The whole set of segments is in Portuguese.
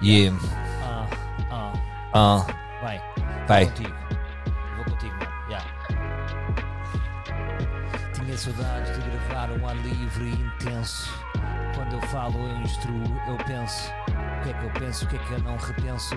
E. Ah, ah, Ah, vai. vai. Contigo. Vou contigo, mano. Yeah. Tinha saudades de gravar um ar livre e intenso. Quando eu falo, eu instruo, eu penso. O que é que eu penso, o que é que eu não repenso?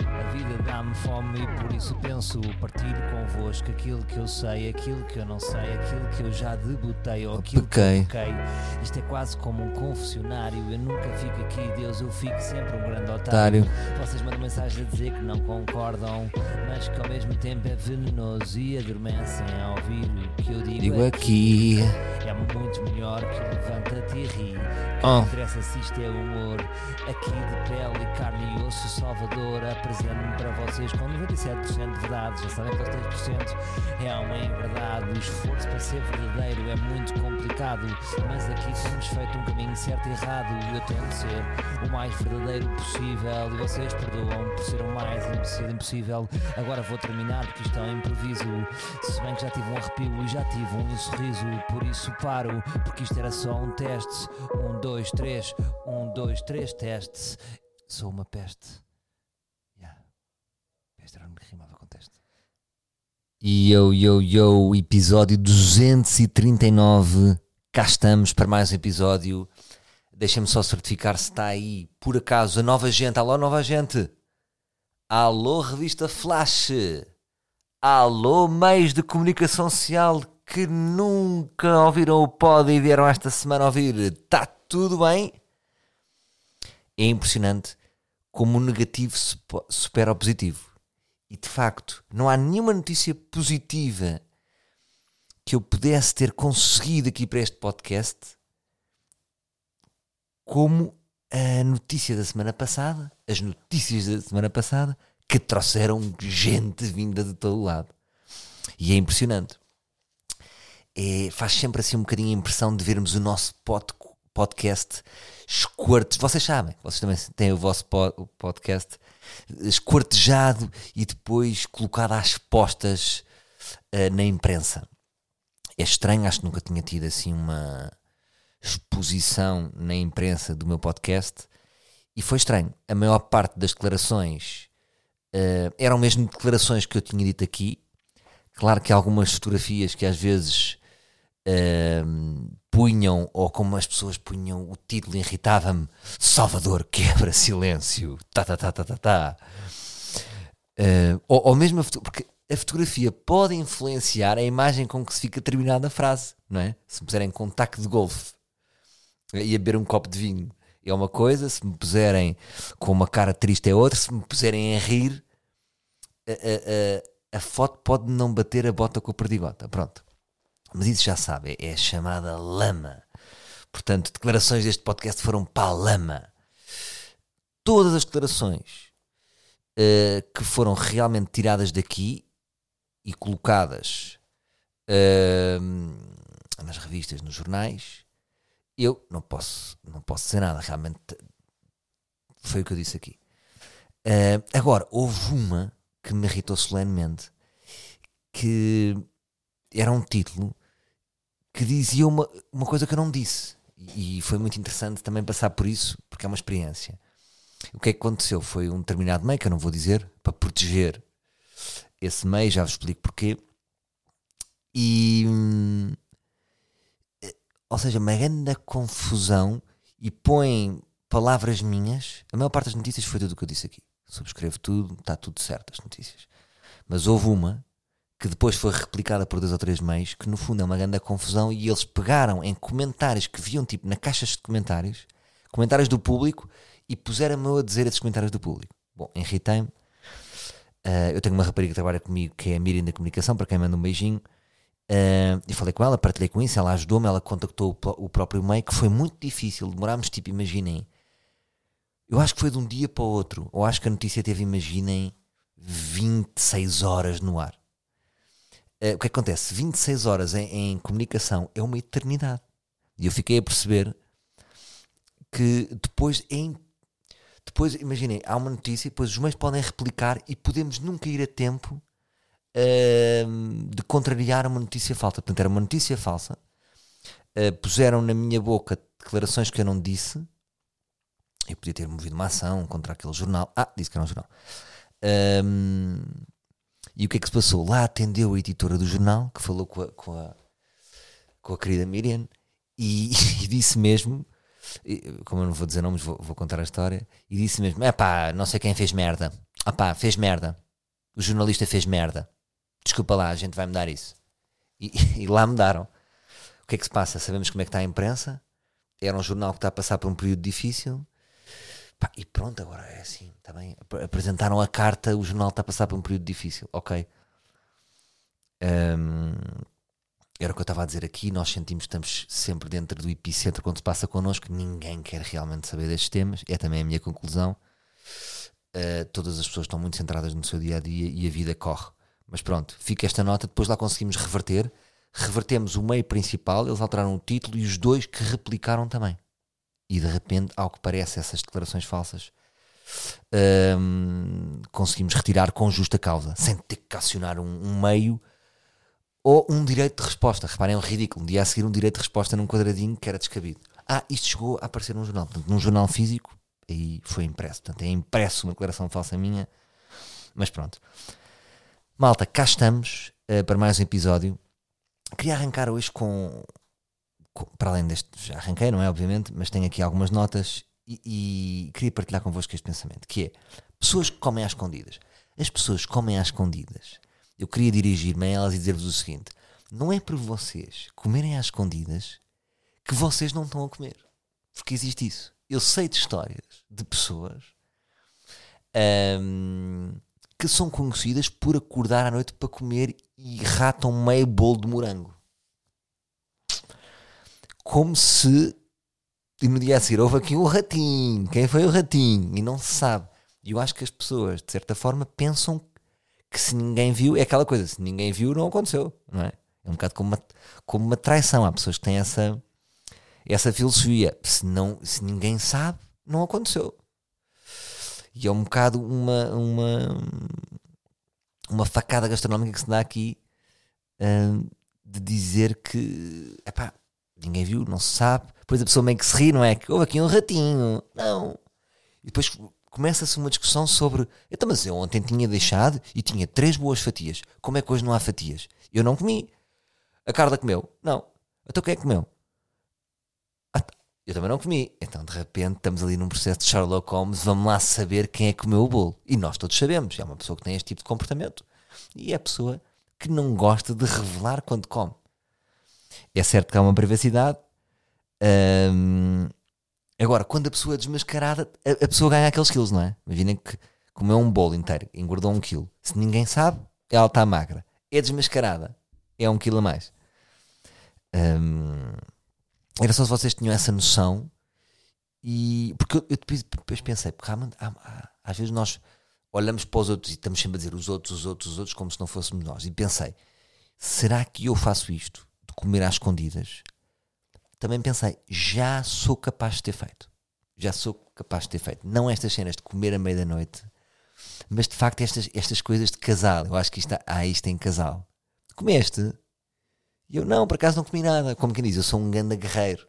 A vida dá-me fome e por isso penso partilho convosco aquilo que eu sei, aquilo que eu não sei, aquilo que eu já debutei ou aquilo Pequei. que eu pequei. Isto é quase como um confessionário. Eu nunca fico aqui, Deus, eu fico sempre um grande otário. Otário. Vocês mandam mensagem a dizer que não concordam, mas que ao mesmo tempo é venenoso e adormecem a ouvir o que eu digo, Digo aqui. É muito melhor que levanta-te e ri. Que Oh. não interessa se isto é humor. Aqui de pele, carne e osso, Salvador apresento-me para vocês com 97% de verdade. Já sabem que os 3% é uma verdade. O esforço para ser verdadeiro é muito complicado, mas aqui temos feito um caminho certo e errado. Eu tento ser o mais verdadeiro possível e vocês perdoam por ser o mais impossível impossível. Agora vou terminar porque isto é um improviso. Se bem que já tive um arrepio e já tive um sorriso, por isso paro, porque isto era só um teste. Um, dois, três, um, dois, três, teste. Sou uma peste. Peste era o que rimava com teste. Yo, yo, yo, episódio 239. Cá estamos para mais um episódio. Deixem-me só certificar se está aí, por acaso, a nova gente. Alô, nova gente. Alô, revista Flash. Alô, meios de comunicação social que nunca ouviram o pod e vieram esta semana ouvir. Está tudo bem? É impressionante como o negativo supera o positivo. E de facto, não há nenhuma notícia positiva que eu pudesse ter conseguido aqui para este podcast como a notícia da semana passada, as notícias da semana passada, que trouxeram gente vinda de todo lado. E é impressionante. É, faz sempre assim um bocadinho a impressão de vermos o nosso pod- podcast esquartes. Vocês sabem, vocês também têm o vosso po- o podcast esquartejado e depois colocado às postas eh, na imprensa. É estranho, acho que nunca tinha tido assim uma exposição na imprensa do meu podcast e foi estranho. A maior parte das declarações eh, eram mesmo declarações que eu tinha dito aqui. Claro que algumas fotografias que às vezes ehm, punham, ou como as pessoas punham, o título irritava-me: Salvador quebra silêncio. Tá, tá, tá, tá, tá, tá. Eh, ou, ou mesmo a porque a fotografia pode influenciar a imagem com que se fica determinada frase, não é? Se me puserem com taco de golfe e a beber um copo de vinho é uma coisa, se me puserem com uma cara triste é outra, se me puserem a rir, a, a- a- a foto pode não bater a bota com a perdigota. Pronto. Mas isso já sabe, é a chamada lama. Portanto, declarações deste podcast foram para a lama. Todas as declarações eh, que foram realmente tiradas daqui e colocadas eh, nas revistas, nos jornais, eu não posso, não posso dizer nada. Realmente foi o que eu disse aqui. Eh, agora, houve uma que me irritou solenemente, que era um título que dizia uma, uma coisa que eu não disse. E foi muito interessante também passar por isso, porque é uma experiência. O que é que aconteceu? Foi um determinado meio, que eu não vou dizer, para proteger esse meio, já vos explico porquê. E. eh, Ou seja, uma grande confusão e põem palavras minhas. A maior parte das notícias foi tudo o que eu disse aqui. Subscrevo tudo, está tudo certo as notícias. Mas houve uma que depois foi replicada por dois ou três meios, que no fundo é uma grande confusão e eles pegaram em comentários que viam tipo na caixas de comentários, comentários do público e puseram-me a dizer esses comentários do público. Bom, irritei-me. Ah, eu tenho uma rapariga que trabalha comigo que é a Miriam da Comunicação, para quem manda um beijinho. E falei com ela, partilhei com isso, ela ajudou-me, ela contactou o, o próprio meio, que foi muito difícil, demorámos tipo, imaginem, eu acho que foi de um dia para o outro, ou acho que a notícia teve, imaginem, 26 horas no ar. Eh, o que é acontece? 26 horas em, em comunicação é uma eternidade. E eu fiquei a perceber que depois, depois imaginem, há uma notícia, depois os meios podem replicar e podemos nunca ir a tempo ahm, de contrariar uma notícia falsa. Portanto, era uma notícia falsa. Ah, puseram na minha boca declarações que eu não disse Eu podia ter movido uma ação contra aquele jornal. Ah, disse que era um jornal. Ahm, e o que é que se passou? Lá atendeu a editora do jornal, que falou com a, com a, com a querida Miriam, e, e disse mesmo, como eu não vou dizer nomes, vou, vou contar a história, e disse mesmo: é pá, não sei quem fez merda. Ah pá, fez merda. O jornalista fez merda. Desculpa lá, a gente vai mudar isso. E, e lá mudaram. O que é que se passa? Sabemos como é que está a imprensa. Era um jornal que está a passar por um período difícil. Pá, e pronto, agora é assim, bem. Ap- Apresentaram a carta, o jornal está a passar por um período difícil. Ok. Hum, era o que eu estava a dizer aqui. Nós sentimos que estamos sempre dentro do epicentro quando se passa connosco. Ninguém quer realmente saber destes temas. É também a minha conclusão. Uh, todas as pessoas estão muito centradas no seu dia a dia e a vida corre. Mas pronto, fica esta nota. Depois lá conseguimos reverter. Revertemos o meio principal. Eles alteraram o título e os dois que replicaram também. E de repente, ao que parece, essas declarações falsas hum, conseguimos retirar com justa causa, sem ter que acionar um, um meio ou um direito de resposta. Reparem, é um ridículo. Um dia a seguir, um direito de resposta num quadradinho que era descabido. Ah, isto chegou a aparecer num jornal. Portanto, num jornal físico, aí foi impresso. Portanto, é impresso uma declaração falsa minha. Mas pronto. Malta, cá estamos eh, para mais um episódio. Queria arrancar hoje com- Para além deste, já arranquei, não é? Obviamente, mas tenho aqui algumas notas e, e queria partilhar convosco este pensamento: que é pessoas que comem às escondidas. As pessoas que comem às escondidas. Eu queria dirigir-me a elas e dizer-vos o seguinte: não é por vocês comerem às escondidas que vocês não estão a comer. Porque existe isso. Eu sei de histórias de pessoas ahm, que são conhecidas por acordar à noite para comer e ratam meio bolo de morango. Como se e no dia a seguir houve aqui um ratinho. Quem foi o ratinho? E não se sabe. E eu acho que as pessoas, de certa forma, pensam que se ninguém viu, é aquela coisa, se ninguém viu, não aconteceu, não é? É um bocado como uma, como uma traição. Há pessoas que têm essa, essa filosofia. Se, não, se ninguém sabe, não aconteceu. E é um bocado uma, uma, uma facada gastronómica que se dá aqui hum, de dizer que epá, ninguém viu, não se sabe. Depois a pessoa meio que se ri, não é? Que houve aqui um ratinho. Não. E depois começa-se uma discussão sobre. Então, mas eu ontem tinha deixado e tinha três boas fatias. Como é que hoje não há fatias? Eu não comi. A Carla comeu? Não. Então quem é que comeu? Eu também não comi. Então, de repente, estamos ali num processo de Sherlock Holmes. Vamos lá saber quem é que comeu o bolo. E nós todos sabemos. É uma pessoa que tem este tipo de comportamento. E é a pessoa que não gosta de revelar quando come. É certo que há uma privacidade. Hum, agora, quando a pessoa é desmascarada, a, a pessoa ganha aqueles quilos, não é? Imaginem que comeu um bolo inteiro, engordou um quilo. Se ninguém sabe, ela está magra. É desmascarada, é um quilo a mais. Hum, era só se vocês tinham essa noção. E porque eu, eu depois, depois pensei, porque há, há- há- às vezes nós olhamos para os outros e estamos sempre a dizer os outros, os outros, os outros, como se não fôssemos nós. E pensei, será que eu faço isto de comer às escondidas? Também pensei, já sou capaz de ter feito. Já sou capaz de ter feito. Não estas cenas de comer à meia da noite, mas de facto estas, estas coisas de casal. Eu acho que isto, há isto em casal. Comeste? E eu, não, por acaso não comi nada. Como quem diz, eu sou um ganda guerreiro.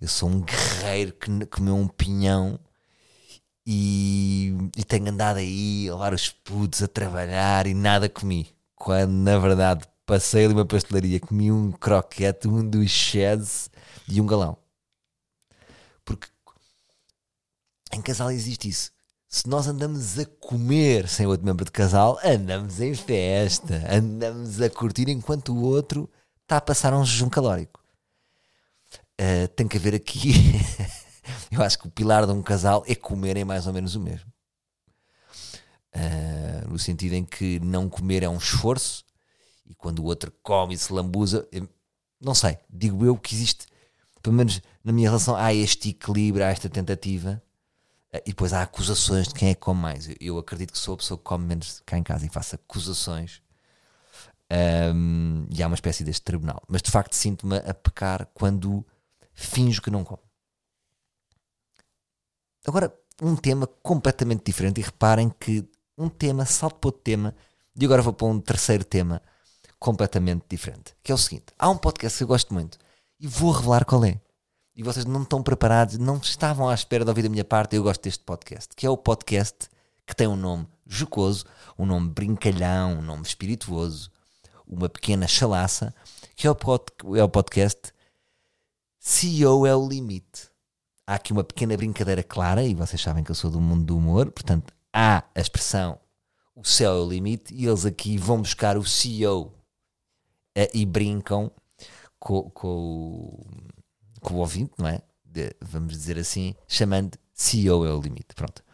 Eu sou um guerreiro que comeu um pinhão e, e tenho andado aí a levar os putos a trabalhar e nada comi. Quando na verdade passei ali uma pastelaria, comi um croquete, um dos cheese e um galão. Porque em casal existe isso. Se nós andamos a comer sem outro membro de casal, andamos em festa, andamos a curtir enquanto o outro está a passar um jejum calórico. Uh, tem que haver aqui. Eu acho que o pilar de um casal é comerem mais ou menos o mesmo. Uh, no sentido em que não comer é um esforço e quando o outro come e se lambuza, não sei, digo eu que existe, pelo menos na minha relação, há este equilíbrio, há esta tentativa uh, e depois há acusações de quem é que come mais. Eu, acredito que sou a pessoa que come menos cá em casa e faço acusações um, e há uma espécie deste tribunal. Mas de facto sinto-me a pecar quando finjo que não como. Agora, um tema completamente diferente. E reparem que um tema salto para outro tema. E agora vou para um terceiro tema completamente diferente. Que é o seguinte: há um podcast que eu gosto muito e vou revelar qual é. e vocês não estão preparados, não estavam à espera de ouvir da minha parte, eu gosto deste podcast, que é o podcast que tem um nome jocoso, um nome brincalhão, um nome espirituoso, uma pequena chalaça, que é o, pod, é o podcast CEO é o limite. Há aqui uma pequena brincadeira clara, e vocês sabem que eu sou do mundo do humor, portanto, há a expressão o céu é o limite, e eles aqui vão buscar o CEO eh, e brincam com, o ouvinte, não é? De, vamos dizer assim, chamando CEO é o limite. Pronto.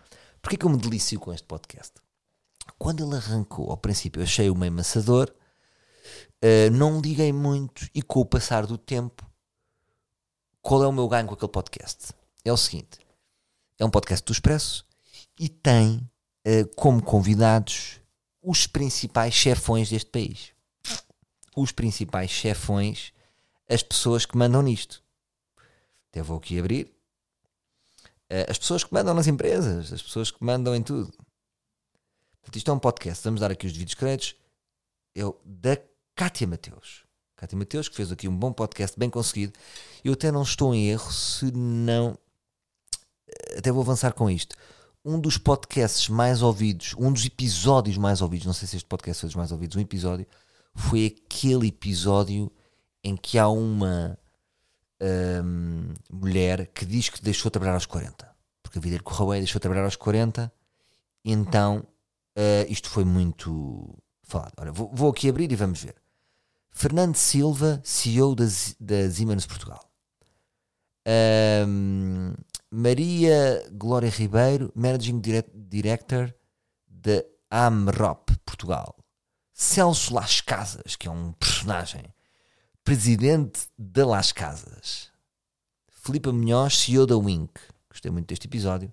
Porquê que eu me delicio com este podcast? Quando ele arrancou, ao princípio, eu achei-o meio amassador, uh, não liguei muito e com o passar do tempo, qual é o meu ganho com aquele podcast? É o seguinte: é um podcast do Expresso e tem uh, como convidados os principais chefões deste país. Os principais chefões, as pessoas que mandam nisto. Até vou aqui abrir. Uh, as pessoas que mandam nas empresas, as pessoas que mandam em tudo. Portanto, isto é um podcast. Vamos dar aqui os devidos créditos. É o da Cátia Mateus. Cátia Mateus, que fez aqui um bom podcast, bem conseguido. Eu até não estou em erro se não. Até vou avançar com isto. Um dos podcasts mais ouvidos, um dos episódios mais ouvidos, não sei se este podcast foi dos mais ouvidos, um episódio, foi aquele episódio em que há uma hum, mulher que diz que deixou de trabalhar aos 40. Porque a vida lhe correu bem, deixou de trabalhar aos 40. Então, uh, isto foi muito falado. Ora, vou, vou, aqui abrir e vamos ver. Fernando Silva, CEO da, da Siemens Portugal. Um, Maria Glória Ribeiro, Managing Director da AMROP Portugal. Celso Las Casas, que é um personagem, presidente da Las Casas. Filipe Munhoz, CEO da Wink. Gostei muito deste episódio.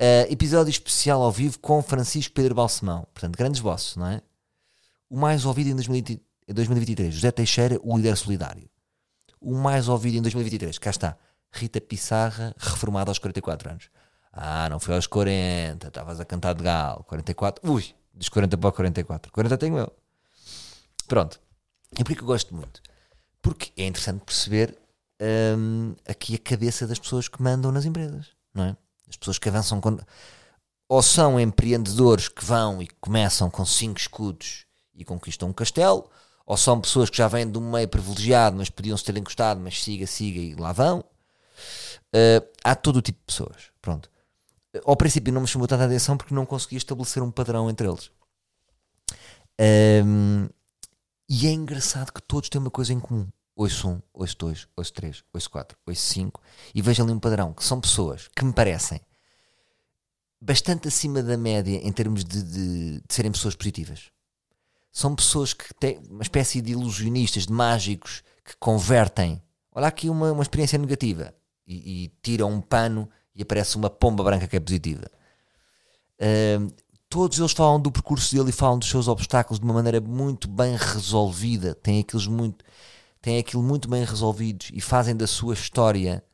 Uh, episódio especial ao vivo com Francisco Pedro Balsemão. Portanto, grandes bosses, não é? O mais ouvido em 2023, José Teixeira, o líder solidário. O mais ouvido em 2023, cá está. Rita Pissarra, reformada aos 44 anos. Ah, não foi aos 40, estavas a cantar de galo. 44, ui, dos 40 para 44. 40 tenho eu. Pronto. E por que eu gosto muito? Porque é interessante perceber hum, aqui a cabeça das pessoas que mandam nas empresas, não é? As pessoas que avançam com. Ou são empreendedores que vão e começam com cinco escudos e conquistam um castelo, ou são pessoas que já vêm de um meio privilegiado, mas podiam-se ter encostado, mas siga, siga e lá vão. Uh, há todo o tipo de pessoas. Pronto. Ao princípio não me chamou tanta atenção porque não conseguia estabelecer um padrão entre eles. Um, e é engraçado que todos têm uma coisa em comum. Ouço um, ouço dois, ouço três, ouço quatro, ouço cinco. E vejo ali um padrão, que são pessoas que me parecem bastante acima da média em termos de, de, de serem pessoas positivas. São pessoas que têm uma espécie de ilusionistas, de mágicos, que convertem. Olha aqui uma, uma experiência negativa e, e tiram um pano e aparece uma pomba branca que é positiva. Uh, todos eles falam do percurso dele e falam dos seus obstáculos de uma maneira muito bem resolvida. Têm aqueles muito têm aquilo muito bem resolvidos e fazem da sua história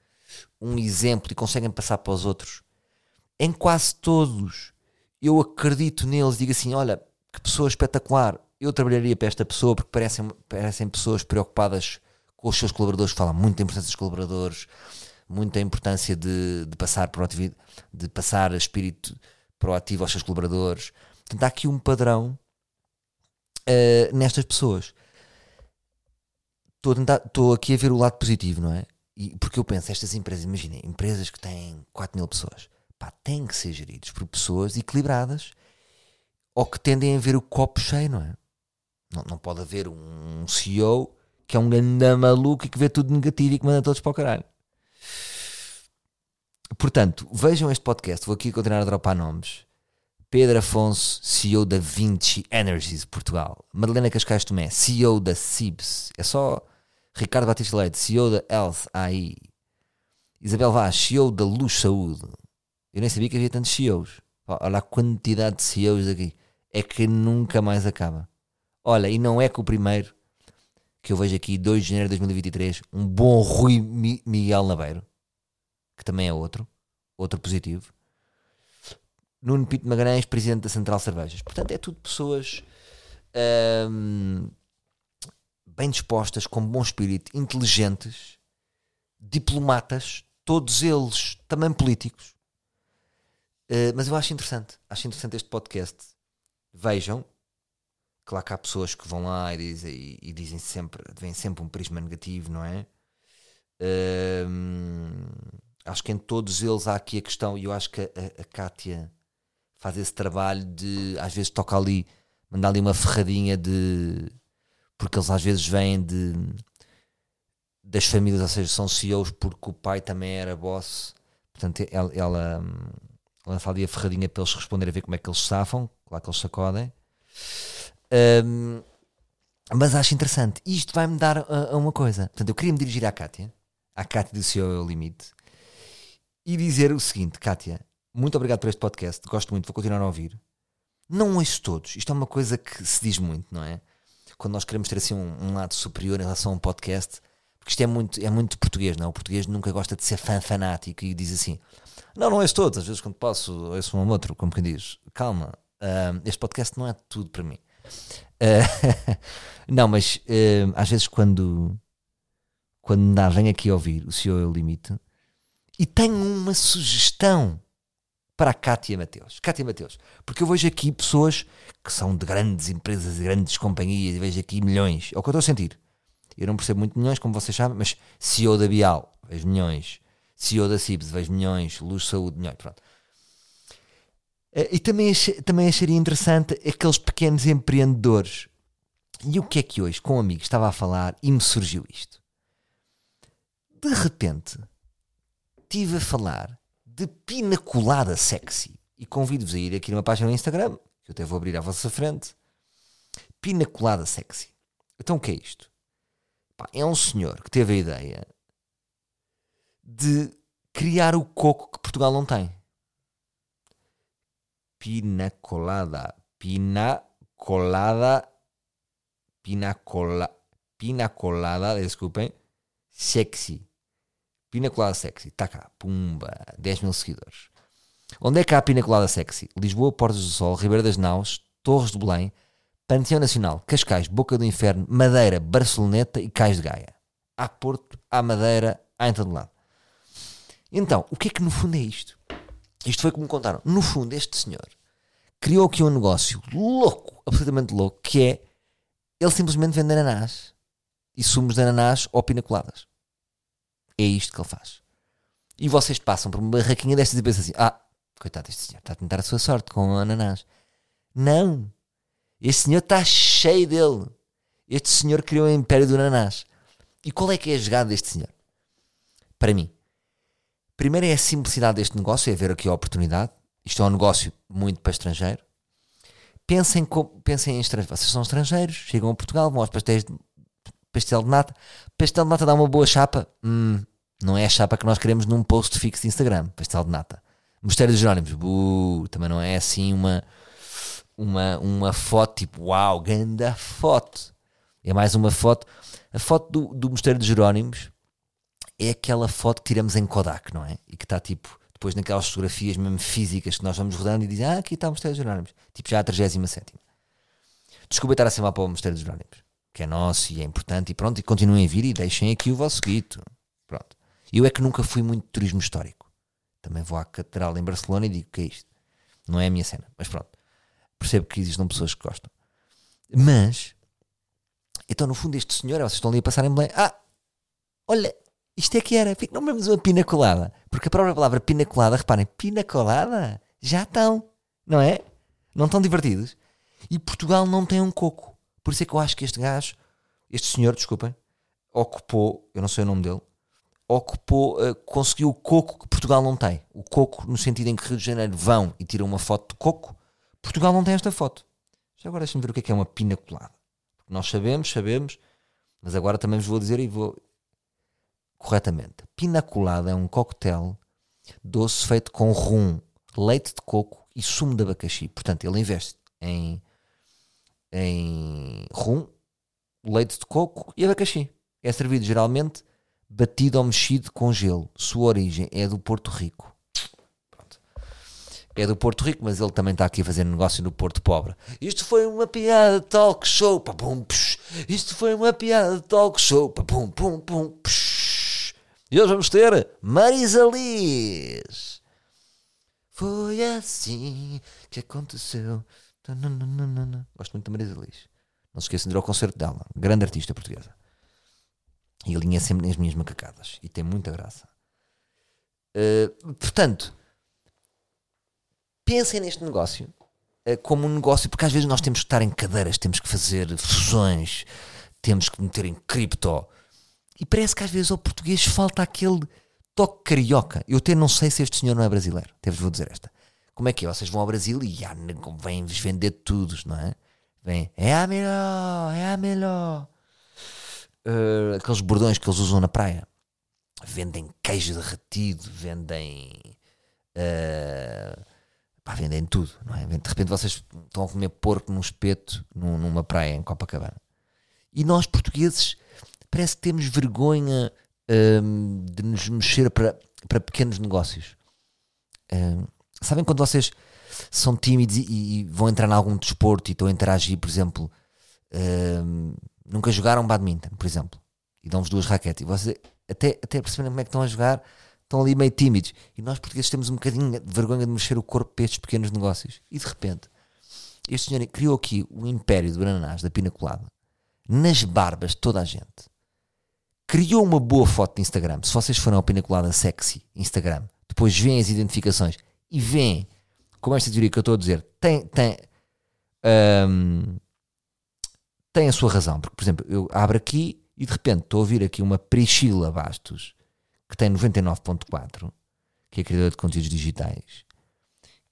um exemplo e conseguem passar para os outros. Em quase todos, eu acredito neles, digo assim: olha, que pessoa espetacular, eu trabalharia para esta pessoa porque parecem, parecem pessoas preocupadas com os seus colaboradores, falam muito da importância dos colaboradores, muita importância de, de passar de passar espírito proativo aos seus colaboradores. Portanto, há aqui um padrão uh, nestas pessoas estou aqui a ver o lado positivo, não é? E, porque eu penso, estas empresas, imaginem, empresas que têm 4 mil pessoas, pá, têm que ser geridos por pessoas equilibradas ou que tendem a ver o copo cheio, não é? Não, não pode haver um CEO que é um grande maluco e que vê tudo negativo e que manda todos para o caralho. Portanto, vejam este podcast, vou aqui continuar a dropar nomes. Pedro Afonso, CEO da Vinci Energies Portugal. Madalena Cascais Tomé, CEO da CIBS. É só Ricardo Batista Leite, CEO da Health AI. Isabel Vaz, CEO da Luz Saúde. Eu nem sabia que havia tantos CEOs. Olha a quantidade de CEOs aqui. É que nunca mais acaba. Olha, e não é que o primeiro que eu vejo aqui, 2 de janeiro de 2023, um bom Rui Miguel Nabeiro, que também é outro, outro positivo. Nuno Pinto Magalhães, presidente da Central Cervejas. Portanto, é tudo pessoas. Hum, bem dispostas, com bom espírito, inteligentes, diplomatas, todos eles também políticos. Uh, mas eu acho interessante, acho interessante este podcast. Vejam, claro que há pessoas que vão lá e dizem, e, dizem sempre, vem sempre um prisma negativo, não é? Uh, acho que em todos eles há aqui a questão, e eu acho que a, a, Kátia faz esse trabalho de às vezes toca ali, mandar ali uma ferradinha de porque eles às vezes vêm de das famílias, ou seja, são CEOs porque o pai também era boss, portanto ela, ela lança ali a ferradinha para eles responderem a ver como é que eles safam, claro que eles sacodem. Um, mas acho interessante. Isto vai-me dar a, a, uma coisa. Portanto, eu queria me dirigir à Kátia, à Kátia do CEO é o Limite, e dizer o seguinte: Kátia, muito obrigado por este podcast, gosto muito, vou continuar a ouvir. Não ouço todos, isto é uma coisa que se diz muito, não é? Quando nós queremos ter assim um, um lado superior em relação a um podcast, porque isto é muito, é muito português, não é? O português nunca gosta de ser fã fanático e diz assim: Não, não ouço todos, às vezes quando posso, ouço um ou outro, como quem diz, calma, uh, este podcast não é tudo para mim. Uh, não, mas uh, às vezes quando, quando dá, vem aqui ouvir o Senhor é o Limite e tenho uma sugestão para a Cátia Mateus. Cátia Mateus, porque eu vejo aqui pessoas que são de grandes empresas, de grandes companhias, e vejo aqui milhões. É o que eu estou a sentir. Eu não percebo muito milhões, como vocês sabem, mas CEO da Bial, vejo milhões. CEO da CIBS, vejo milhões. Luz Saúde, milhões. Pronto. Eh, e também, também acharia interessante aqueles pequenos empreendedores. E o que é que hoje, com amigos, estava a falar e me surgiu isto? De repente, estive a falar de pinacolada sexy. E convido-vos a ir aqui numa página no Instagram, que eu até vou abrir à vossa frente. Pinacolada sexy. Então o que é isto? É um senhor que teve a ideia de criar o coco que Portugal não tem. Pinacolada. Pinacolada. Pinacola, pinacolada, desculpem. Sexy. Pinacolada Sexy, está cá, pumba, 10 mil seguidores. Onde é que há a Pinacolada Sexy? Lisboa, Portos do Sol, Ribeira das Naus, Torres de Belém, Panteão Nacional, Cascais, Boca do Inferno, Madeira, Barceloneta e Cais de Gaia. Há Porto, há Madeira, há em todo lado. Então, o que é que no fundo é isto? Isto foi como me contaram. No fundo, este senhor criou aqui um negócio louco, absolutamente louco, que é ele simplesmente vende ananás e sumos de ananás ou pinacoladas. É isto que ele faz. E vocês passam por uma barraquinha destas e pensam assim: ah, coitado deste senhor, está a tentar a sua sorte com o ananás. Não. Este senhor está cheio dele. Este senhor criou o império do ananás. E qual é que é a jogada deste senhor? Para mim, primeiro é a simplicidade deste negócio, é ver aqui a oportunidade. Isto é um negócio muito para estrangeiro. Pensem, pensem em estrangeiros. Vocês são estrangeiros, chegam a Portugal, vão aos pastéis de pastel de nata. Pastel de nata dá uma boa chapa? Hum, não é a chapa que nós queremos num post fixo de Instagram. Pastel de nata. Mistério dos Jerónimos, buh, também não é assim uma, uma, uma foto tipo, uau, ganda foto. É mais uma foto. A foto do, do Mistério dos Jerónimos é aquela foto que tiramos em Kodak, não é? E que está tipo, depois naquelas fotografias mesmo físicas que nós vamos rodando e dizem, ah, aqui está o Mistério dos Jerónimos. Tipo já a 37. Desculpa estar a ser para o Mistério dos Jerónimos que é nosso e é importante, e pronto, e continuem a vir e deixem aqui o vosso guito. Pronto. Eu é que nunca fui muito turismo histórico. Também vou à catedral em Barcelona e digo que é isto. Não é a minha cena, mas pronto. Percebo que existem pessoas que gostam. Mas, então no fundo este senhor, vocês estão ali a passar em Belém, ah, olha, isto é que era, não vemos uma pina colada, porque a própria palavra pina colada, reparem, pina colada, já estão, não é? Não estão divertidos? E Portugal não tem um coco. Por isso é que eu acho que este gajo, este senhor, desculpem, ocupou, eu não sei o nome dele, ocupou, uh, conseguiu o coco que Portugal não tem. O coco, no sentido em que Rio de Janeiro vão e tiram uma foto de coco, Portugal não tem esta foto. Já agora deixa-me ver o que é, que é uma pina colada. Nós sabemos, sabemos, mas agora também vos vou dizer e vou corretamente. Pina colada é um coquetel doce feito com rum, leite de coco e sumo de abacaxi. Portanto, ele investe em em rum, leite de coco e abacaxi. É servido geralmente batido ou mexido com gelo. Sua origem é do Porto Rico. Pronto. É do Porto Rico, mas ele também está aqui a fazer negócio no Porto Pobre. Isto foi uma piada talk show. Pum, Isto foi uma piada talk show. Pum, pum, E hoje vamos ter Marisa Liz. Foi assim que aconteceu. Gosto muito da Marisa Liz. Não se esqueçam de ir ao concerto dela. Grande artista portuguesa. E alinha sempre nas minhas macacadas. E tem muita graça. Uh, portanto, pensem neste negócio uh, como um negócio, porque às vezes nós temos que estar em cadeiras, temos que fazer fusões, temos que meter em cripto. E parece que às vezes ao português falta aquele toque carioca. Eu até não sei se este senhor não é brasileiro. Até vos vou dizer esta. Como é que é? Vocês vão ao Brasil e vêm-vos vender tudo, não é? Vem, é a melhor, é a melhor. Uh, aqueles bordões que eles usam na praia. Vendem queijo derretido, vendem. Uh, pá, vendem tudo, não é? De repente vocês estão a comer porco num espeto num, numa praia em Copacabana. E nós, portugueses, parece que temos vergonha um, de nos mexer para, para pequenos negócios. Um, sabem quando vocês são tímidos e, e, vão entrar em algum desporto e estão a interagir, por exemplo, um, nunca jogaram badminton, por exemplo, e dão-vos duas raquetes e vocês até, até perceberem como é que estão a jogar, estão ali meio tímidos. E nós portugueses temos um bocadinho de vergonha de mexer o corpo para estes pequenos negócios. E de repente, este senhor criou aqui o império do ananás, da pina colada, nas barbas de toda a gente. Criou uma boa foto de Instagram. Se vocês forem ao pina colada sexy Instagram, depois veem as identificações e veem como esta teoria que eu estou a dizer tem, tem, um, tem a sua razão. Porque, por exemplo, eu abro aqui e de repente estou a ouvir aqui uma Priscila Bastos que tem 99.4, que é criadora de conteúdos digitais,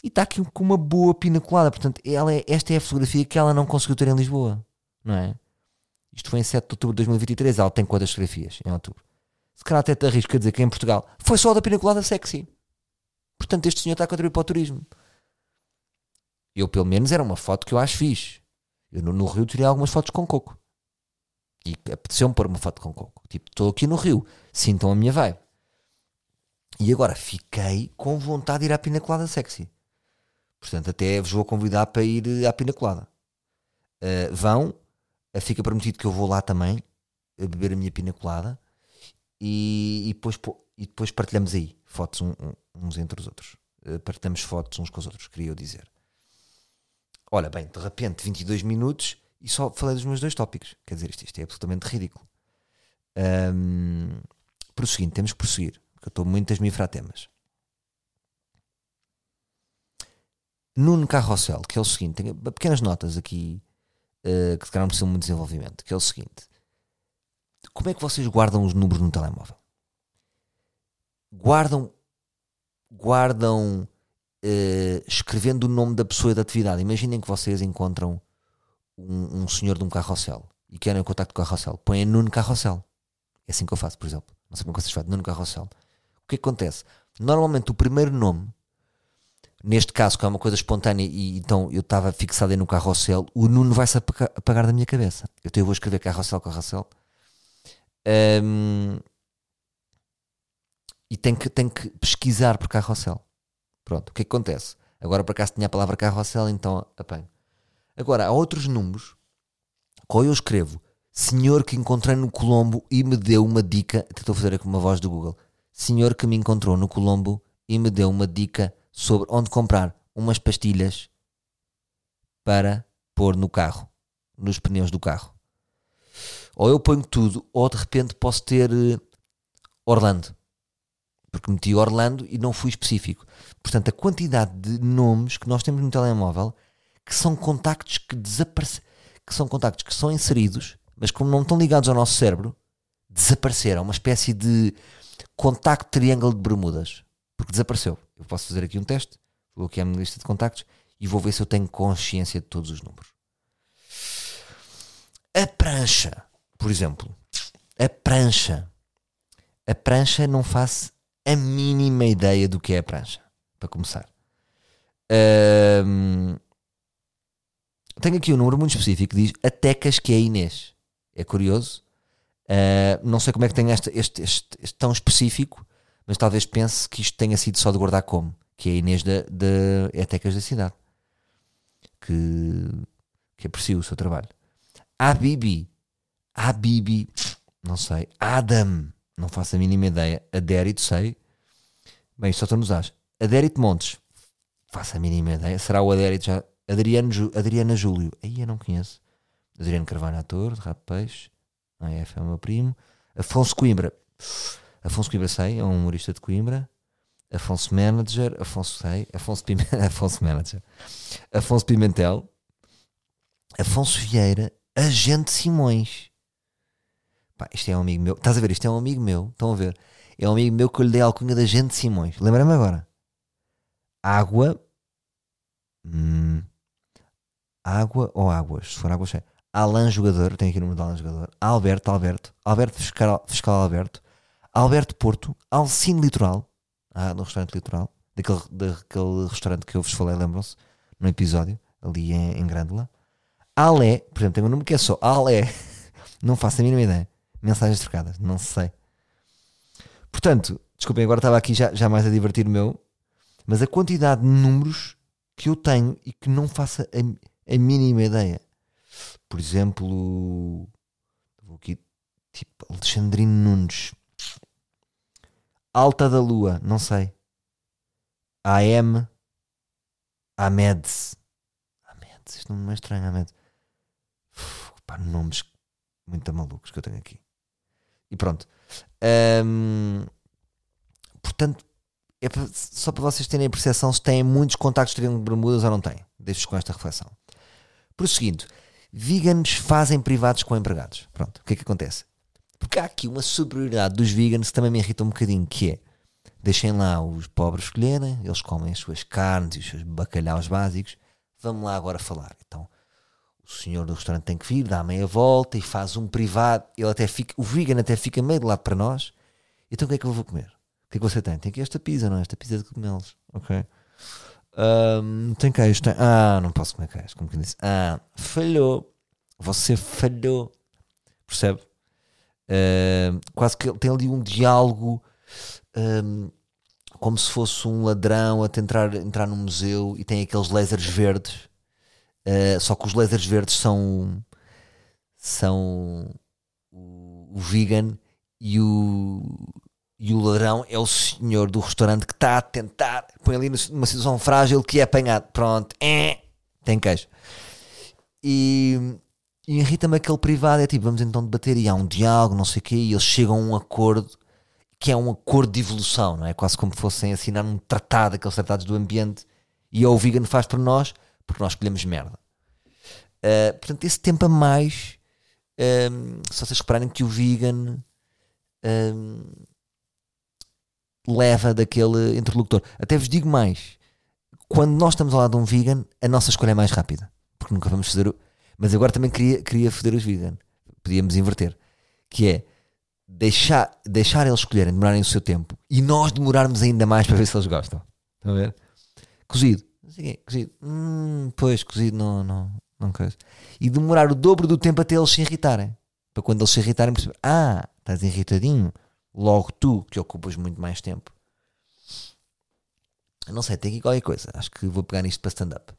e está aqui com uma boa pinacolada. Portanto, ela é, esta é a fotografia que ela não conseguiu ter em Lisboa, não é? Isto foi em 7 de outubro de 2023. Ela tem quantas fotografias em outubro? Se calhar até te arrisco a dizer que em Portugal foi só da pinacolada sexy. Portanto, este senhor está a contribuir para o turismo. Eu, pelo menos, era uma foto que eu acho fixe. Eu no, no Rio tirei algumas fotos com coco. E apeteceu-me pôr uma foto com coco. Tipo, estou aqui no Rio, sintam a minha vibe. E agora fiquei com vontade de ir à pinacolada sexy. Portanto, até vos vou convidar para ir eh, à pinacolada. Uh, vão, uh, fica prometido que eu vou lá também a beber a minha pinacolada e, e, depois, e depois partilhamos aí fotos um, uns entre os outros. Uh, partilhamos fotos uns com os outros, queria eu dizer. Olha, bem, de repente 22 minutos e só falei dos meus dois tópicos. Quer dizer, isto, isto é absolutamente ridículo. Um, prosseguindo, temos que prosseguir, porque eu estou muito a esmifrar temas. Nuno Carrossel, que é o seguinte, tenho pequenas notas aqui uh, que se calhar não precisam muito de desenvolvimento, que é o seguinte. Como é que vocês guardam os números no telemóvel? Guardam guardam uh, escrevendo o nome da pessoa e da atividade. Imaginem que vocês encontram um, um senhor de um carrossel e querem o contacto com o carrossel, põem Nuno Carrossel. É assim que eu faço, por exemplo. Não sei como vocês fazem, Nuno Carrossel. O que, é que acontece? Normalmente o primeiro nome, neste caso, que é uma coisa espontânea, e então eu estava fixado aí no carrossel, o Nuno vai-se apagar da minha cabeça. Então eu vou escrever carrossel, carrossel. Um, e tenho que, tenho que pesquisar por carrossel. Pronto, o que, é que acontece? Agora por acaso tinha a palavra carrossel, então apanho. Agora, há outros números, qual eu escrevo, senhor que encontrei no Colombo e me deu uma dica, estou a fazer aqui uma voz do Google, senhor que me encontrou no Colombo e me deu uma dica sobre onde comprar umas pastilhas para pôr no carro, nos pneus do carro. Ou eu ponho tudo, ou de repente posso ter uh, Orlando, porque meti Orlando e não fui específico. Portanto, a quantidade de nomes que nós temos no telemóvel que são contactos que desapareceram, que são contactos que são inseridos, mas como não estão ligados ao nosso cérebro, desapareceram. Uma espécie de contacto triângulo de Bermudas. Porque desapareceu. Eu posso fazer aqui um teste, vou aqui à minha lista de contactos e vou ver se eu tenho consciência de todos os números. A prancha, por exemplo. A prancha. A prancha não faço a mínima ideia do que é a prancha. Para começar. Um, tenho aqui um número muito específico que diz Atecas que é Inês. É curioso. Uh, não sei como é que tem este, este, este, este, tão específico, mas talvez pense que isto tenha sido só de guardar como, que é a Inês da, da Atecas da cidade. Que, que aprecio o seu trabalho. A Bibi. A Bibi. Não sei. Adam. Não faço a mínima ideia. Adérito, sei. Bem, só estou nos as. Adérito Montes. Faço a mínima ideia. Será o Adérito já? Adriano, Adriana Júlio. Aí eu não conheço. Adriano Carvalho, ator, de Rato Peixe. A F é o meu primo. Afonso Coimbra. Afonso Coimbra sei, é um humorista de Coimbra. Afonso Manager. Afonso sei. Afonso, Pime- Afonso Manager. Afonso Pimentel. Afonso Vieira. Agente Simões. Pá, isto é um amigo meu. Estás a ver? Isto é um amigo meu. Estão a ver? É um amigo meu que eu lhe dei a alcunha de Agente Simões. Lembra-me agora. Água. Hum, água ou águas? Se for águas, é. Alan Jogador. Tenho aqui o número de Alan Jogador. Alberto, Alberto. Alberto Fiscal, Fiscal Alberto. Alberto Porto. Alcine Litoral. Ah, no restaurante Litoral. Daquele, daquele restaurante que eu vos falei, lembram-se? No episódio. Ali em, em Grândola. Alé. Por exemplo, tem um número que é só Alé. Não faço a mínima ideia. Mensagens trocadas. Não sei. Portanto, desculpem, agora estava aqui já, já mais a divertir meu, mas a quantidade de números que eu tenho e que não faço a, a mínima ideia. Por exemplo, vou aqui, tipo, Alexandrino Nunes, Alta da Lua, não sei, AM, Amedes, Amedes, isto não é estranho, Amedes. Uf, Pá, nomes muito malucos que eu tenho aqui. E pronto. Hum, portanto, é só para vocês terem a percepção se têm muitos contactos de Triângulo Bermudas ou não têm. Deixo-vos com esta reflexão. Prosseguindo, veganos fazem privados com empregados. Pronto, o que é que acontece? Porque há aqui uma superioridade dos veganos que também me irrita um bocadinho, que é deixem lá os pobres escolherem, eles comem as suas carnes e os seus bacalhaus básicos. Vamos lá agora falar. Então, o senhor do restaurante tem que vir, dá meia volta e faz um privado. Ele até fica, o vegan até fica meio de lado para nós. Então o que é que eu vou comer? O que é que você tem? Tem aqui esta pizza, não é? Esta pizza de cogumelos. Ok. Ahm, tem queijo? Tem. Ah, não posso comer queijo. Como que disse? Ah, falhou. Você falhou. Percebe? Quase que tem ali um diálogo ahm, como se fosse um ladrão a tentar entrar num museu e tem aqueles lasers verdes. Uh, só que os lasers verdes são são o, vegan e o, e o ladrão é o senhor do restaurante que está a tentar põe ali numa situação frágil que é apanhado. Pronto, é, tem queijo. E, e irrita-me aquele privado é tipo, vamos então debater e há um diálogo, não sei o quê e eles chegam a um acordo que é um acordo de evolução, não é? Quase como fossem assinar um tratado, aqueles tratados do ambiente e ou o vegan faz por nós porque nós escolhemos merda. Uh, portanto, esse tempo a mais, um, se vocês repararem que o vegan um, leva daquele interlocutor. Até vos digo mais: quando nós estamos ao lado de um vegan, a nossa escolha é mais rápida, porque nunca vamos fazer o. Mas agora também queria, queria foder os vegan, podíamos inverter, que é deixar, deixar eles escolherem, demorarem o seu tempo e nós demorarmos ainda mais para ver se eles gostam. Estão a ver? Cozido. Cozido. Hum, pois, cozido não, não, não coisa. E demorar o dobro do tempo até eles se irritarem. Para quando eles se irritarem perceber, ah, estás irritadinho. Logo tu, que ocupas muito mais tempo. Eu Não sei, tem aqui qualquer coisa. Acho que vou pegar nisto para stand-up.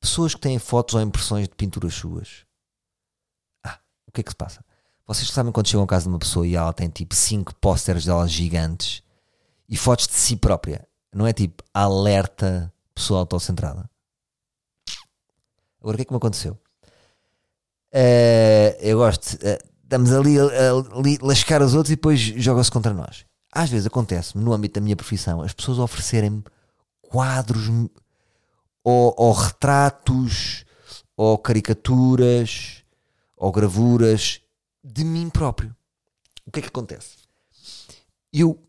Pessoas que têm fotos ou impressões de pinturas suas. Ah, o que é que se passa? Vocês sabem quando chegam a casa de uma pessoa e ela tem tipo 5 pósteres delas gigantes e fotos de si própria. Não é tipo alerta pessoa autocentrada. Agora o que é que me aconteceu? Eh, eu gosto. eh, estamos ali a, lascar os outros e depois jogam-se contra nós. Às vezes acontece-me, no âmbito da minha profissão, as pessoas oferecerem-me quadros ou, ou retratos ou caricaturas ou gravuras de mim próprio. O que é que acontece? Eu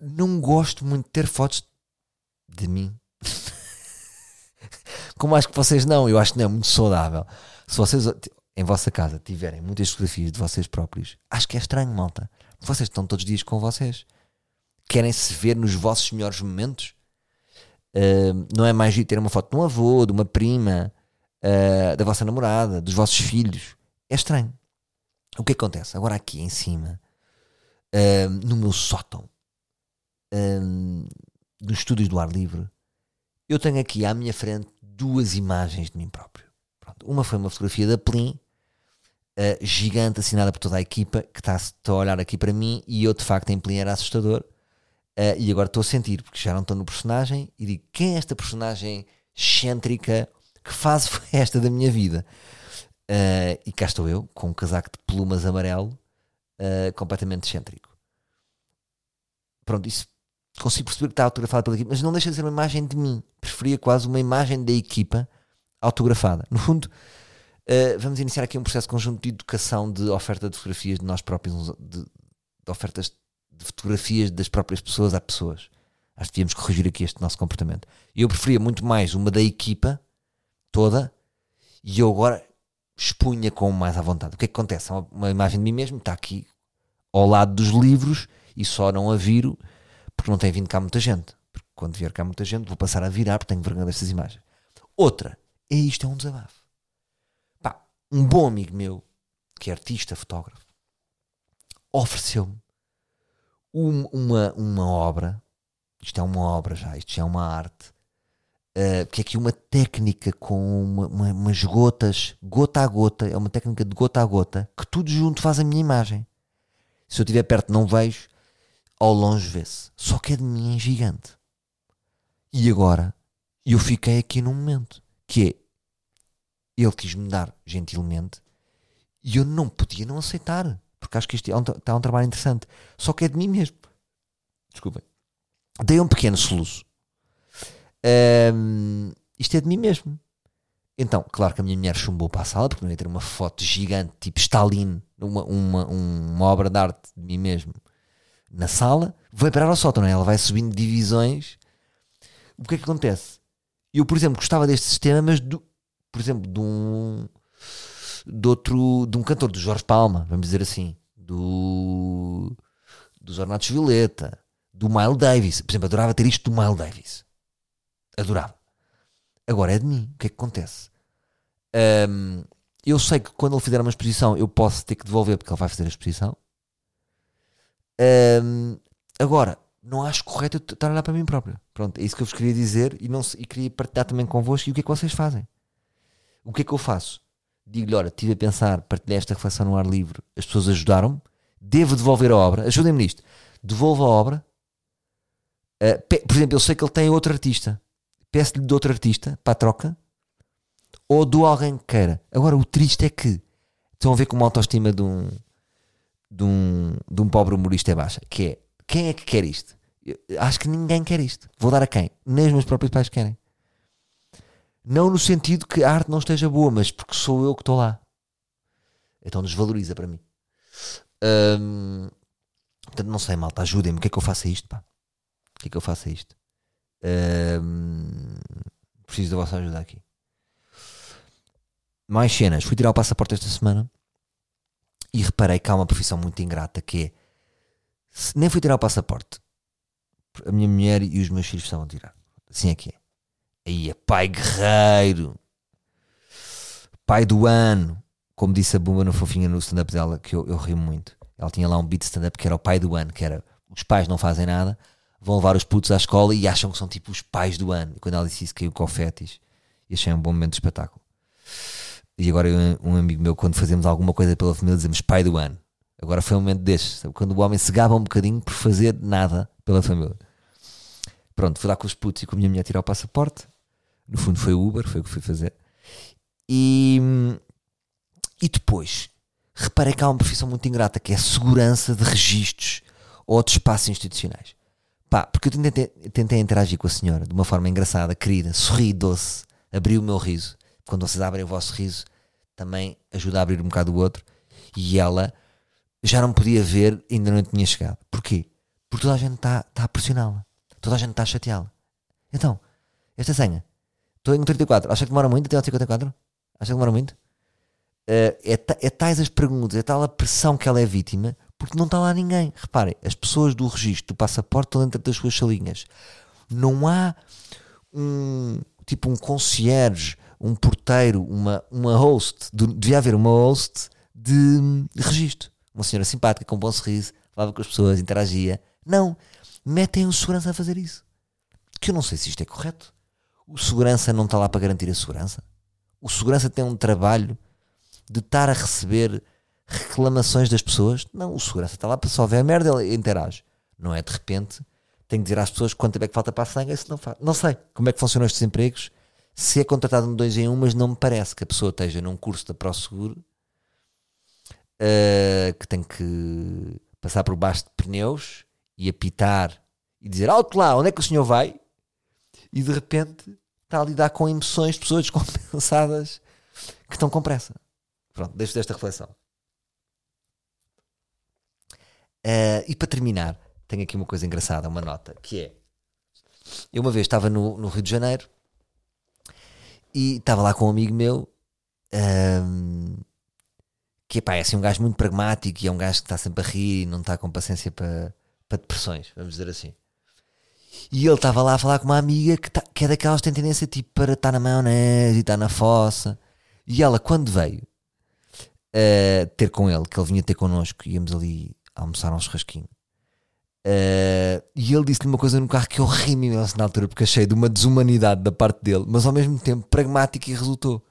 não gosto muito de ter fotos de mim. Como acho que vocês não, eu acho que não é muito saudável. Se vocês em vossa casa tiverem muitas fotografias de vocês próprios, acho que é estranho, malta. Vocês estão todos os dias com vocês. Querem se ver nos vossos melhores momentos? Uh, não é mais de ter uma foto de um avô, de uma prima, uh, da vossa namorada, dos vossos filhos. É estranho. O que acontece? Agora aqui em cima, uh, no meu sótão, nos estúdios do ar livre, eu tenho aqui à minha frente duas imagens de mim próprio. Pronto, Uma foi uma fotografia da Plin, uh, gigante assinada por toda a equipa que está a olhar aqui para mim e eu de facto em pleno era assustador. Uh, e agora estou a sentir, porque já não estou no personagem, e digo: quem é esta personagem excêntrica que faz esta da minha vida? Uh, e cá estou eu, com um casaco de plumas amarelo, completamente excêntrico. Pronto, isso consigo perceber que está autografado pela equipa, mas não deixa de ser uma imagem de mim. Preferia quase uma imagem da equipa autografada. No fundo, uh, vamos iniciar aqui um processo conjunto de educação de oferta de fotografias de nós próprios, de, de ofertas de fotografias das próprias pessoas a pessoas. Acho que devíamos corrigir aqui este nosso comportamento. Eu preferia muito mais uma da equipa toda e eu agora expunha com mais à vontade. O que é que acontece? Uma, uma imagem de mim mesmo está aqui ao lado dos livros e só não a viro porque não tem vindo cá muita gente. Porque quando vier cá muita gente vou passar a virar porque tenho vergonha destas imagens. Outra, é isto, é um desabafo. Pá, um bom amigo meu, que é artista, fotógrafo, ofereceu-me um, uma, uma obra, isto é uma obra já, isto já é uma arte, uh, que é aqui uma técnica com uma, uma, umas gotas, gota a gota, é uma técnica de gota a gota, que tudo junto faz a minha imagem. Se eu estiver perto não vejo, ao longe vê-se. Só que é de mim em gigante. E agora, eu fiquei aqui num momento, que é, ele quis-me dar gentilmente, e eu não podia não aceitar porque acho que isto é um, está um trabalho interessante. Só que é de mim mesmo. Desculpem. Dei um pequeno soluço. Um, isto é de mim mesmo. Então, claro que a minha mulher chumbou para a sala, porque não ia ter uma foto gigante, tipo Stalin, uma, uma, uma obra de arte de mim mesmo, na sala. Vai parar ao sótão, é? Ela vai subindo divisões. O que é que acontece? Eu, por exemplo, gostava deste sistema, mas, do, por exemplo, de um de outro, de um cantor, do Jorge Palma, vamos dizer assim, do, dos Ornatos Violeta, do Miles Davis. Por exemplo, adorava ter isto do Miles Davis. Adorava. Agora é de mim. O que é que acontece? Um, eu sei que quando ele fizer uma exposição eu posso ter que devolver porque ele vai fazer a exposição. Um, agora, não acho correto estar a olhar para mim próprio. Pronto, é isso que eu vos queria dizer e, não, e queria partilhar também convosco. E o que é que vocês fazem? O que é que eu faço? digo-lhe: Olha, estive a pensar, partilhar esta reflexão no ar livre, as pessoas ajudaram-me, devo devolver a obra, ajudem-me nisto, devolvo a obra. Uh, por exemplo, eu sei que ele tem outro artista, peço-lhe de outro artista para a troca, ou do alguém que queira. Agora, o triste é que estão a ver como a autoestima de um, de um, de um pobre humorista é baixa, que é quem é que quer isto? Eu acho que ninguém quer isto. Vou dar a quem? Nem os meus próprios pais querem. Não no sentido que a arte não esteja boa, mas porque sou eu que estou lá. Então desvaloriza para mim. Hum, portanto, não sei, malta, ajudem-me. O que é que eu faço a isto, pá? O que é que eu faço a isto? Hum, preciso da vossa ajuda aqui. Mais cenas. Fui tirar o passaporte esta semana e reparei que há uma profissão muito ingrata que é. Nem fui tirar o passaporte. A minha mulher e os meus filhos estavam a tirar. Assim é que é. Aí é pai guerreiro. Pai do ano. Como disse a Bumba no Fofinha no stand-up dela, que eu, eu rio muito. Ela tinha lá um beat stand-up que era o pai do ano, que era os pais não fazem nada, vão levar os putos à escola e acham que são tipo os pais do ano. E quando ela disse isso, caiu confetes e achei um bom momento de espetáculo. E agora eu, um amigo meu, quando fazemos alguma coisa pela família, dizemos pai do ano. Agora foi um momento destes, quando o homem se um bocadinho por fazer nada pela família. Pronto, fui lá com os putos e com a minha mulher tirar o passaporte. No fundo foi o Uber, foi o que fui fazer. E, e depois reparei que há uma profissão muito ingrata que é a segurança de registros ou de espaços institucionais. Pá, porque eu tentei, tentei interagir com a senhora de uma forma engraçada, querida, sorri, doce, abri o meu riso. Quando vocês abrem o vosso riso, também ajuda a abrir um bocado o outro. E ela já não podia ver, ainda não tinha chegado. Porquê? Porque toda a gente está tá a pressioná-la. Toda a gente está a chateá-la. Então, esta senha Estou em 34. Acha que demora muito até ao 54? Acha que demora muito? Uh, é, é tais as perguntas, é tal a pressão que ela é vítima, porque não está lá ninguém. Reparem, as pessoas do registro do passaporte estão dentro das suas salinhas. Não há um tipo um concierge, um porteiro, uma, uma host. devia haver uma host de, de registro. Uma senhora simpática, com um bom sorriso, falava com as pessoas, interagia. Não, metem o segurança a fazer isso. Que eu não sei se isto é correto. O segurança não está lá para garantir a segurança. O segurança tem um trabalho de estar a receber reclamações das pessoas. Não, o segurança está lá para só ver a merda, ele interage. Não é de repente, tem que dizer às pessoas quanto é que falta para a sangue, isso não faz. Não sei como é que funcionam estes empregos, se é contratado um dois em um, mas não me parece que a pessoa esteja num curso da ProSeguro uh, que tem que passar por baixo de pneus e apitar e dizer alto lá, onde é que o senhor vai? E de repente está a lidar com emoções de pessoas descompensadas que estão com pressa. Pronto, deixo desta reflexão. Uh, e para terminar, tenho aqui uma coisa engraçada, uma nota, que é eu uma vez estava no, no Rio de Janeiro e estava lá com um amigo meu um, que epá, é assim um gajo muito pragmático e é um gajo que está sempre a rir e não está com paciência para, para depressões, vamos dizer assim. E ele estava lá a falar com uma amiga que, tá, que é daquelas que tem tendência tipo para estar na maionese e estar na fossa. E ela, quando veio uh, ter com ele, que ele vinha ter connosco, íamos ali almoçar um churrasquinho. Uh, e ele disse-lhe uma coisa no carro que eu ri-me imenso na altura, porque achei de uma desumanidade da parte dele, mas ao mesmo tempo pragmática e resultou.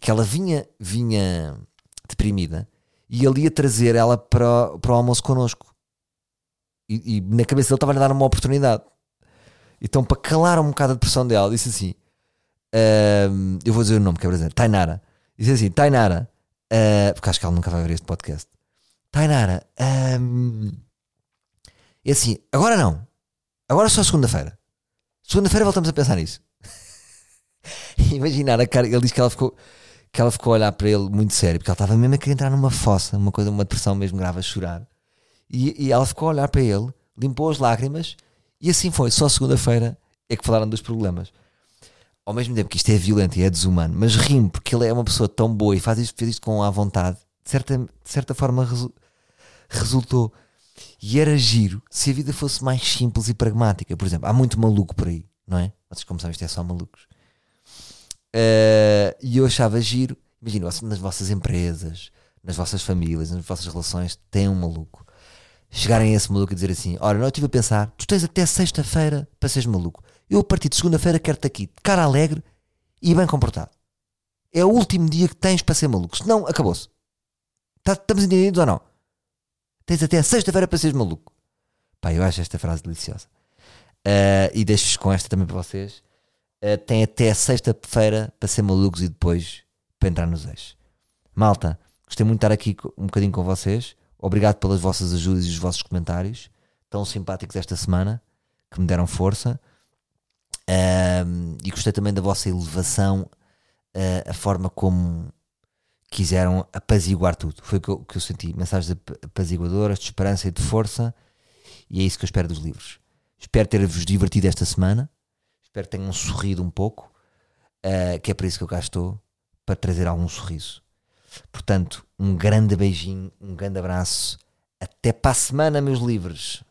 Que ela vinha, vinha deprimida e ele ia trazer ela para, para o almoço connosco. E, e na cabeça dele estava a dar uma oportunidade. Então, para calar um bocado a depressão dela, disse assim: uh, Eu vou dizer o nome, que é brasileiro, Tainara. Disse assim: Tainara, uh, porque acho que ela nunca vai ver este podcast. Tainara, um, é assim, agora não. Agora só segunda-feira. Segunda-feira voltamos a pensar nisso. Imaginar a cara, ele diz que ela ficou que ela ficou a olhar para ele muito sério, porque ela estava mesmo a querer entrar numa fossa, uma coisa, uma depressão mesmo grave a chorar. E, e ela ficou a olhar para ele, limpou as lágrimas e assim foi. Só segunda-feira é que falaram dos problemas. Ao mesmo tempo que isto é violento e é desumano, mas rimo porque ele é uma pessoa tão boa e faz isto, fez isto com a vontade, de certa, de certa forma resu, resultou. E era giro se a vida fosse mais simples e pragmática. Por exemplo, há muito maluco por aí, não é? Vocês, como sabem, isto é só malucos. Uh, e eu achava giro, imagina, nas vossas empresas, nas vossas famílias, nas vossas relações, tem um maluco. Chegarem a esse maluco e dizer assim: Ora, não, estive a pensar, tu tens até sexta-feira para seres maluco. Eu, a partir de segunda-feira, quero-te aqui, de cara alegre e bem comportado. É o último dia que tens para ser maluco. Senão, acabou-se. Tá, estamos entendidos ou não? Tens até sexta-feira para seres maluco. Pá, eu acho esta frase deliciosa. Uh, e deixo-vos com esta também para vocês. Uh, tem até sexta-feira para ser malucos e depois para entrar nos eixos. Malta, gostei muito de estar aqui um bocadinho com vocês. Obrigado pelas vossas ajudas e os vossos comentários tão simpáticos esta semana que me deram força. Uh, e gostei também da vossa elevação, a forma como quiseram apaziguar tudo. Foi o que eu, que eu senti. Mensagens apaziguadoras, de esperança e de força. E é isso que eu espero dos livros. Espero ter-vos divertido esta semana. Espero que tenham sorrido um pouco, uh, que é para isso que eu cá estou, para trazer algum sorriso. Portanto, um grande beijinho, um grande abraço. Até para a semana, meus livros.